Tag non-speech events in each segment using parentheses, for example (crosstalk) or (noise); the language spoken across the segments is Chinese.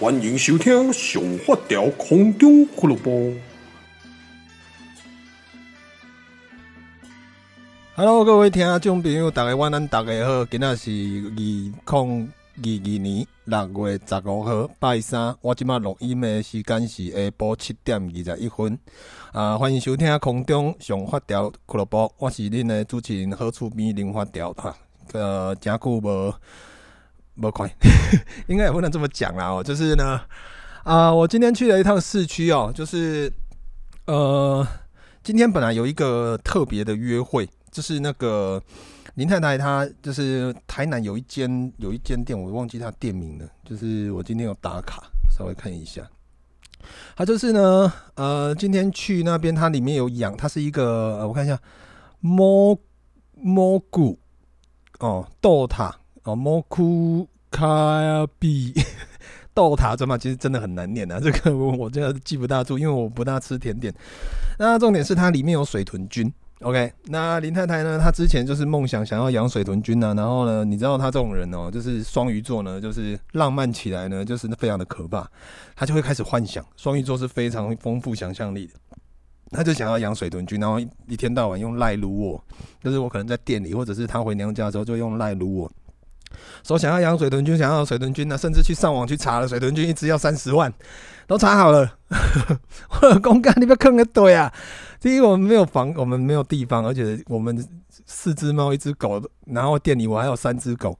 欢迎收听《上发条空中俱乐部》。Hello，各位听众朋友，大家晚安，大家好。今仔是二零二二年六月十五号，拜三。我今麦录音的时间是下晡七点二十一分。啊，欢迎收听空中上发条俱乐部。我是恁的主持人何处边林发条哈。呃，真久无。不快，(laughs) 应该也不能这么讲啦。哦，就是呢，啊、我今天去了一趟市区哦，就是呃，今天本来有一个特别的约会，就是那个林太太她就是台南有一间有一间店，我忘记她店名了，就是我今天有打卡，稍微看一下，她就是呢，呃，今天去那边，它里面有养，它是一个，呃、我看一下，蘑蘑菇哦，豆塔。哦，蘑菇卡比 (laughs) 豆塔怎么？其实真的很难念啊，(laughs) 这个我我真的记不大住，因为我不大吃甜点。那重点是它里面有水豚菌。OK，那林太太呢？她之前就是梦想想要养水豚菌啊。然后呢，你知道她这种人哦、就是双鱼座呢，就是浪漫起来呢，就是非常的可怕。她就会开始幻想，双鱼座是非常丰富想象力的。她就想要养水豚菌，然后一天到晚用赖撸我，就是我可能在店里，或者是她回娘家的时候，就用赖撸我。说想要养水豚菌，想要水豚菌呢，甚至去上网去查了，水豚菌一只要三十万，都查好了。(laughs) 我公干，你不要坑个对啊！第一，我们没有房，我们没有地方，而且我们四只猫，一只狗，然后店里我还有三只狗，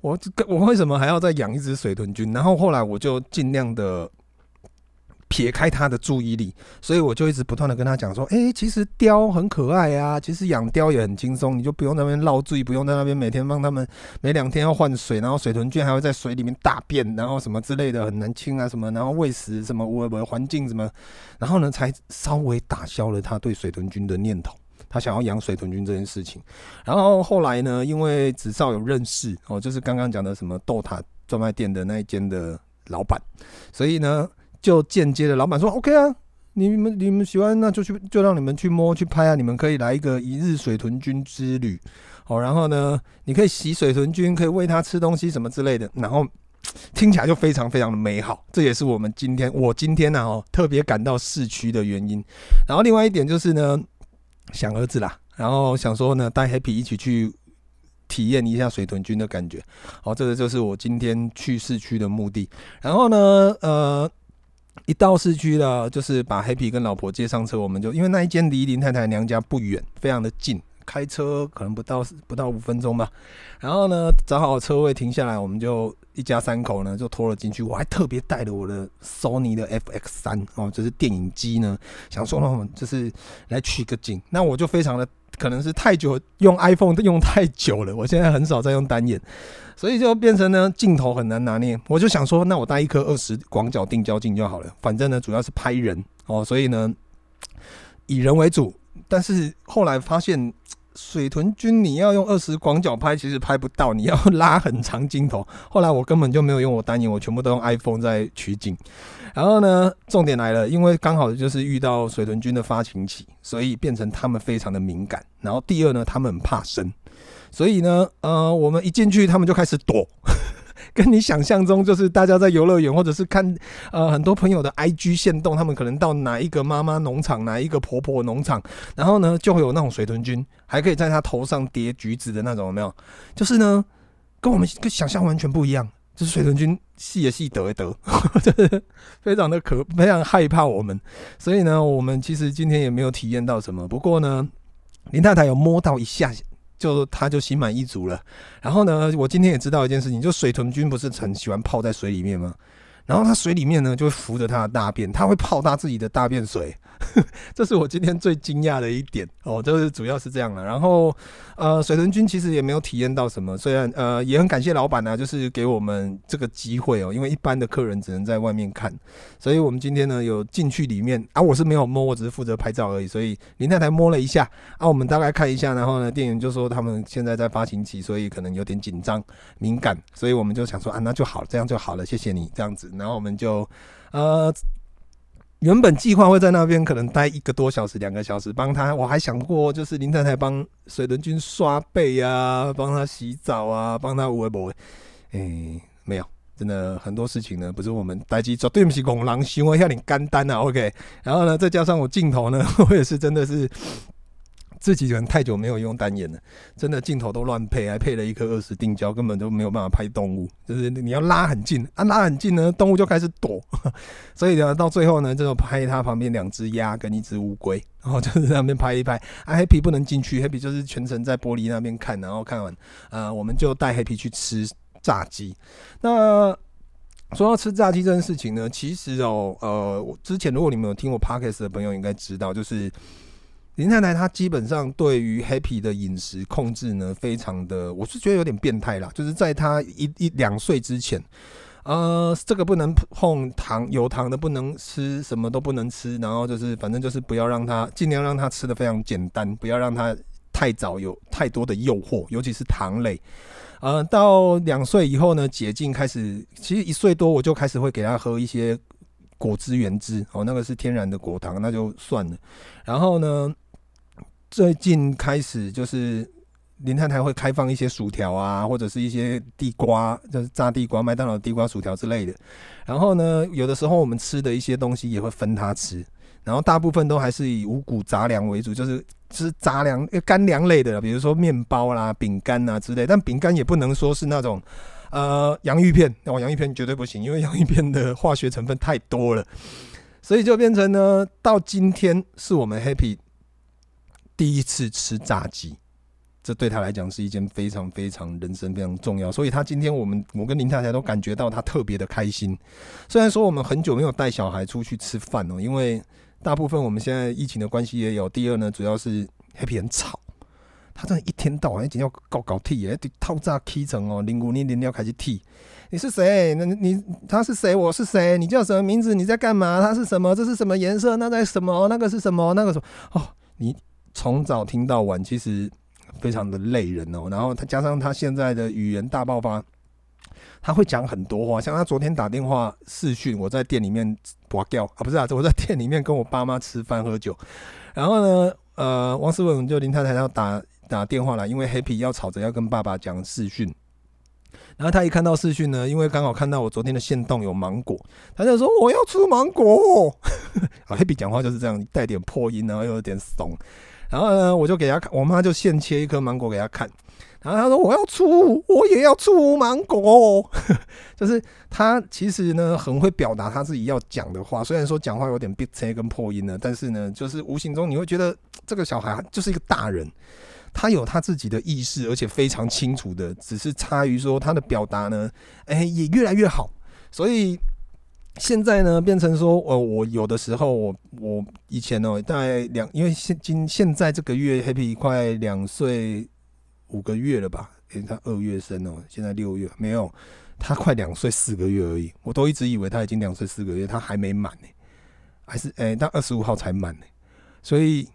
我我为什么还要再养一只水豚菌？然后后来我就尽量的。撇开他的注意力，所以我就一直不断的跟他讲说：“诶、其实貂很可爱啊，其实养貂也很轻松，你就不用在那边绕注意，不用在那边每天帮他们每两天要换水，然后水豚菌还会在水里面大便，然后什么之类的很难清啊什么，然后喂食什么我我环境什么，然后呢才稍微打消了他对水豚菌的念头，他想要养水豚菌这件事情。然后后来呢，因为子少有认识哦，就是刚刚讲的什么豆塔专卖店的那一间的老板，所以呢。就间接的，老板说：“OK 啊，你们你们喜欢，那就去，就让你们去摸去拍啊，你们可以来一个一日水豚君之旅，好，然后呢，你可以洗水豚君，可以喂它吃东西什么之类的，然后听起来就非常非常的美好。这也是我们今天我今天呢哦特别赶到市区的原因。然后另外一点就是呢，想儿子啦，然后想说呢带 Happy 一起去体验一下水豚菌的感觉。好，这个就是我今天去市区的目的。然后呢，呃。”一到市区了，就是把黑皮跟老婆接上车，我们就因为那一间离林太太娘家不远，非常的近，开车可能不到不到五分钟吧。然后呢，找好车位停下来，我们就一家三口呢就拖了进去。我还特别带了我的 Sony 的 FX 三哦，就是电影机呢，想说呢，就是来取个景。那我就非常的。可能是太久用 iPhone 用太久了，我现在很少再用单眼，所以就变成呢镜头很难拿捏。我就想说，那我带一颗二十广角定焦镜就好了，反正呢主要是拍人哦，所以呢以人为主。但是后来发现水豚君你要用二十广角拍，其实拍不到，你要拉很长镜头。(laughs) 后来我根本就没有用我单眼，我全部都用 iPhone 在取景。然后呢，重点来了，因为刚好就是遇到水豚君的发情期，所以变成他们非常的敏感。然后第二呢，他们很怕生，所以呢，呃，我们一进去，他们就开始躲。跟你想象中，就是大家在游乐园或者是看呃很多朋友的 IG 线动，他们可能到哪一个妈妈农场，哪一个婆婆农场，然后呢就会有那种水豚菌，还可以在他头上叠橘子的那种，有没有？就是呢，跟我们跟想象完全不一样。就是水豚菌细也细得也得，(laughs) 就是非常的可非常害怕我们，所以呢，我们其实今天也没有体验到什么。不过呢，林太太有摸到一下，就他就心满意足了。然后呢，我今天也知道一件事情，就水豚君不是很喜欢泡在水里面吗？然后它水里面呢就会浮着它的大便，它会泡它自己的大便水。(laughs) 这是我今天最惊讶的一点哦，就是主要是这样了。然后呃，水豚君其实也没有体验到什么，虽然呃也很感谢老板呢、就是给我们这个机会哦，因为一般的客人只能在外面看，所以我们今天呢有进去里面啊，我是没有摸，我只是负责拍照而已。所以林太太摸了一下啊，我们大概看一下，然后呢，店员就说他们现在在发情期，所以可能有点紧张敏感，所以我们就想说啊，那就好，这样就好了，谢谢你这样子，然后我们就呃。原本计划会在那边可能待一个多小时、两个小时，帮他。我还想过，就是林太太帮水轮君刷背啊，帮他洗澡啊，帮他围脖。哎，没有，真的很多事情呢，不是我们待机做，对不起，拱狼行为要你干单啊。OK，然后呢，再加上我镜头呢，(laughs) 我也是真的是。自己人太久没有用单眼了，真的镜头都乱配，还配了一颗二十定焦，根本都没有办法拍动物。就是你要拉很近啊，拉很近呢，动物就开始躲。(laughs) 所以呢，到最后呢，就拍它旁边两只鸭跟一只乌龟，然 (laughs) 后就是在那边拍一拍。啊，Happy 不能进去，Happy 就是全程在玻璃那边看，然后看完，呃，我们就带 Happy 去吃炸鸡。那说到吃炸鸡这件事情呢，其实哦，呃，我之前如果你们有听我 Podcast 的朋友应该知道，就是。林太太她基本上对于 Happy 的饮食控制呢，非常的，我是觉得有点变态啦。就是在他一一两岁之前，呃，这个不能碰糖，有糖的不能吃，什么都不能吃。然后就是反正就是不要让他，尽量让他吃的非常简单，不要让他太早有太多的诱惑，尤其是糖类。呃，到两岁以后呢，解禁开始，其实一岁多我就开始会给他喝一些果汁原汁哦，那个是天然的果糖，那就算了。然后呢，最近开始就是林太太会开放一些薯条啊，或者是一些地瓜，就是炸地瓜、麦当劳地瓜薯条之类的。然后呢，有的时候我们吃的一些东西也会分他吃，然后大部分都还是以五谷杂粮为主，就是吃杂粮、干粮类的，比如说面包啦、饼干啊之类。但饼干也不能说是那种呃洋芋片，哦，洋芋片绝对不行，因为洋芋片的化学成分太多了，所以就变成呢，到今天是我们 Happy。第一次吃炸鸡，这对他来讲是一件非常非常人生非常重要，所以他今天我们我跟林太太都感觉到他特别的开心。虽然说我们很久没有带小孩出去吃饭哦，因为大部分我们现在疫情的关系也有。第二呢，主要是 Happy 很吵，他真的一天到晚一定要搞搞踢，哎，套炸踢成哦，零五年零要开始踢。你是谁？那你他是谁？我是谁？你叫什么名字？你在干嘛？他是什么？这是什么颜色？那在什么？那个是什么？那个什么？哦，你。从早听到晚，其实非常的累人哦。然后他加上他现在的语言大爆发，他会讲很多话。像他昨天打电话视讯，我在店里面拔掉啊，不是啊，我在店里面跟我爸妈吃饭喝酒。然后呢，呃，王思文就林太太要打打电话来，因为 Happy 要吵着要跟爸爸讲视讯。然后他一看到视讯呢，因为刚好看到我昨天的限动有芒果，他就说我要吃芒果。(laughs) 啊，Happy 讲话就是这样，带点破音，然后又有点怂。然后呢，我就给他看，我妈就现切一颗芒果给他看，然后他说我要出，我也要出芒果，(laughs) 就是他其实呢很会表达他自己要讲的话，虽然说讲话有点憋车跟破音呢，但是呢，就是无形中你会觉得这个小孩就是一个大人，他有他自己的意识，而且非常清楚的，只是差于说他的表达呢，哎，也越来越好，所以。现在呢，变成说，呃，我有的时候，我我以前哦，大概两，因为现今现在这个月，Happy 快两岁五个月了吧？诶、欸，他二月生哦，现在六月没有，他快两岁四个月而已。我都一直以为他已经两岁四个月，他还没满呢，还是诶，他二十五号才满呢，所以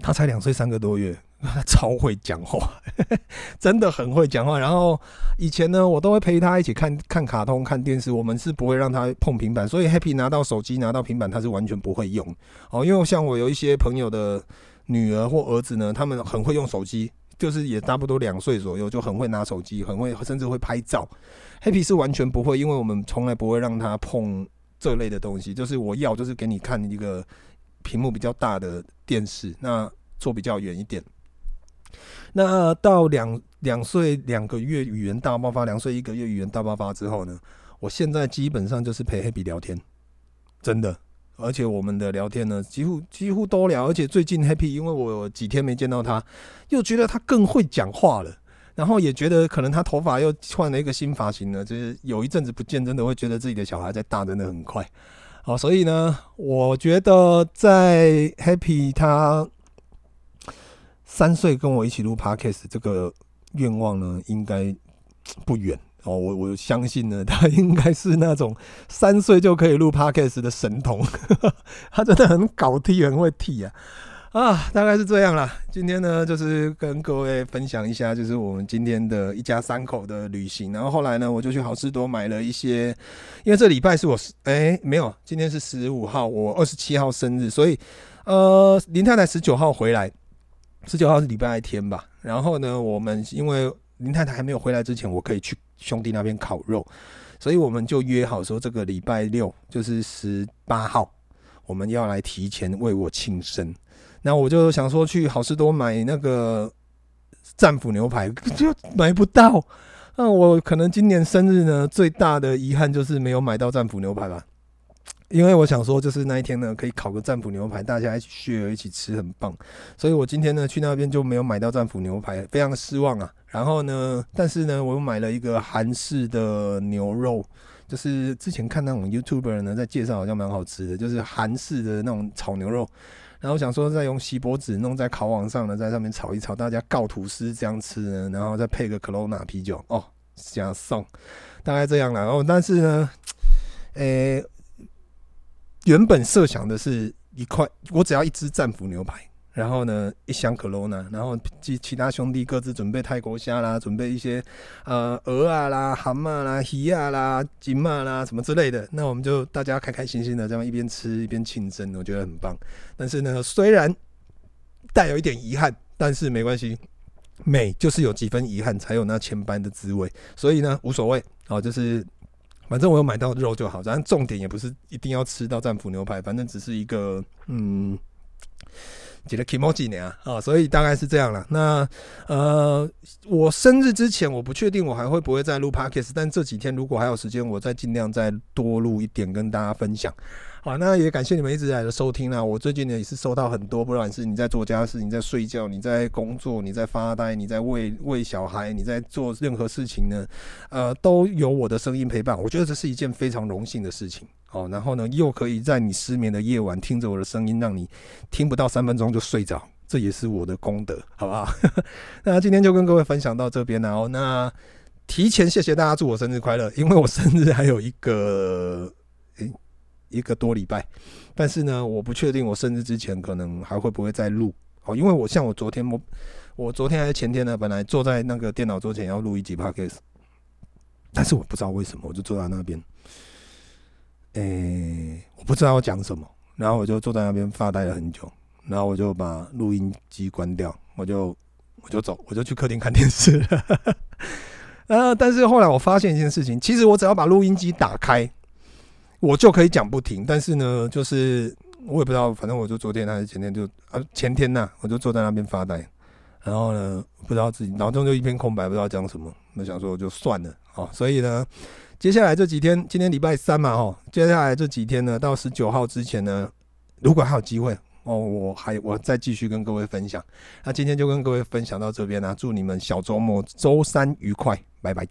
他才两岁三个多月。他 (laughs) 超会讲话，(laughs) 真的很会讲话。然后以前呢，我都会陪他一起看看卡通、看电视。我们是不会让他碰平板，所以 Happy 拿到手机、拿到平板，他是完全不会用。哦，因为像我有一些朋友的女儿或儿子呢，他们很会用手机，就是也差不多两岁左右，就很会拿手机，很会甚至会拍照。Happy 是完全不会，因为我们从来不会让他碰这类的东西。就是我要，就是给你看一个屏幕比较大的电视，那坐比较远一点。那到两两岁两个月语言大爆发，两岁一个月语言大爆发之后呢，我现在基本上就是陪 Happy 聊天，真的，而且我们的聊天呢，几乎几乎都聊，而且最近 Happy 因为我几天没见到他，又觉得他更会讲话了，然后也觉得可能他头发又换了一个新发型呢，就是有一阵子不见，真的会觉得自己的小孩在大，真的很快。好，所以呢，我觉得在 Happy 他三岁跟我一起录 Podcast 这个愿望呢，应该不远哦。我我相信呢，(laughs) 他应该是那种三岁就可以录 Podcast 的神童，(laughs) 他真的很搞踢，很会踢啊。啊，大概是这样啦。今天呢，就是跟各位分享一下，就是我们今天的一家三口的旅行。然后后来呢，我就去好市多买了一些，因为这礼拜是我哎、欸、没有，今天是十五号，我二十七号生日，所以呃林太太十九号回来，十九号是礼拜天吧。然后呢，我们因为林太太还没有回来之前，我可以去兄弟那边烤肉，所以我们就约好说这个礼拜六就是十八号，我们要来提前为我庆生。那我就想说去好市多买那个战斧牛排，(laughs) 就买不到。那我可能今年生日呢，最大的遗憾就是没有买到战斧牛排吧。因为我想说，就是那一天呢，可以烤个战斧牛排，大家一起聚一起吃，很棒。所以我今天呢去那边就没有买到战斧牛排，非常的失望啊。然后呢，但是呢，我又买了一个韩式的牛肉，就是之前看那种 YouTuber 呢在介绍，好像蛮好吃的，就是韩式的那种炒牛肉。然后想说再用锡箔纸弄在烤网上呢，在上面炒一炒，大家告吐司这样吃呢，然后再配个 Corona 啤酒哦，想送，大概这样了。哦，但是呢，诶，原本设想的是一块，我只要一只战斧牛排。然后呢，一箱可乐呢，然后其其他兄弟各自准备泰国虾啦，准备一些呃鹅啊啦、蛤蟆啦、鱼啊啦、金马啦什么之类的。那我们就大家开开心心的这样一边吃一边庆生，我觉得很棒。但是呢，虽然带有一点遗憾，但是没关系，美就是有几分遗憾才有那千般的滋味。所以呢，无所谓，好，就是反正我有买到肉就好。反正重点也不是一定要吃到战斧牛排，反正只是一个嗯。几个 Kimoji 呢啊，所以大概是这样了。那呃，我生日之前我不确定我还会不会再录 Podcast，但这几天如果还有时间，我再尽量再多录一点跟大家分享。好，那也感谢你们一直来的收听啊。我最近呢也是收到很多，不管是你在做家事、你在睡觉、你在工作、你在发呆、你在喂喂小孩、你在做任何事情呢，呃，都有我的声音陪伴。我觉得这是一件非常荣幸的事情。好，然后呢，又可以在你失眠的夜晚听着我的声音，让你听不到三分钟就睡着，这也是我的功德，好不好？(laughs) 那今天就跟各位分享到这边了哦。那提前谢谢大家，祝我生日快乐，因为我生日还有一个诶一个多礼拜，但是呢，我不确定我生日之前可能还会不会再录哦，因为我像我昨天我我昨天还是前天呢，本来坐在那个电脑桌前要录一集 podcast，但是我不知道为什么，我就坐在那边。诶、我不知道要讲什么，然后我就坐在那边发呆了很久，然后我就把录音机关掉，我就我就走，我就去客厅看电视了。(laughs) 啊！但是后来我发现一件事情，其实我只要把录音机打开，我就可以讲不停。但是呢，就是我也不知道，反正我就昨天还是前天就啊前天呐，我就坐在那边发呆，然后呢，不知道自己脑中就一片空白，不知道讲什么，那想说就算了啊。所以呢。接下来这几天，今天礼拜三嘛，哦，接下来这几天呢，到十九号之前呢，如果还有机会哦，我还我再继续跟各位分享。那今天就跟各位分享到这边啦，祝你们小周末周三愉快，拜拜。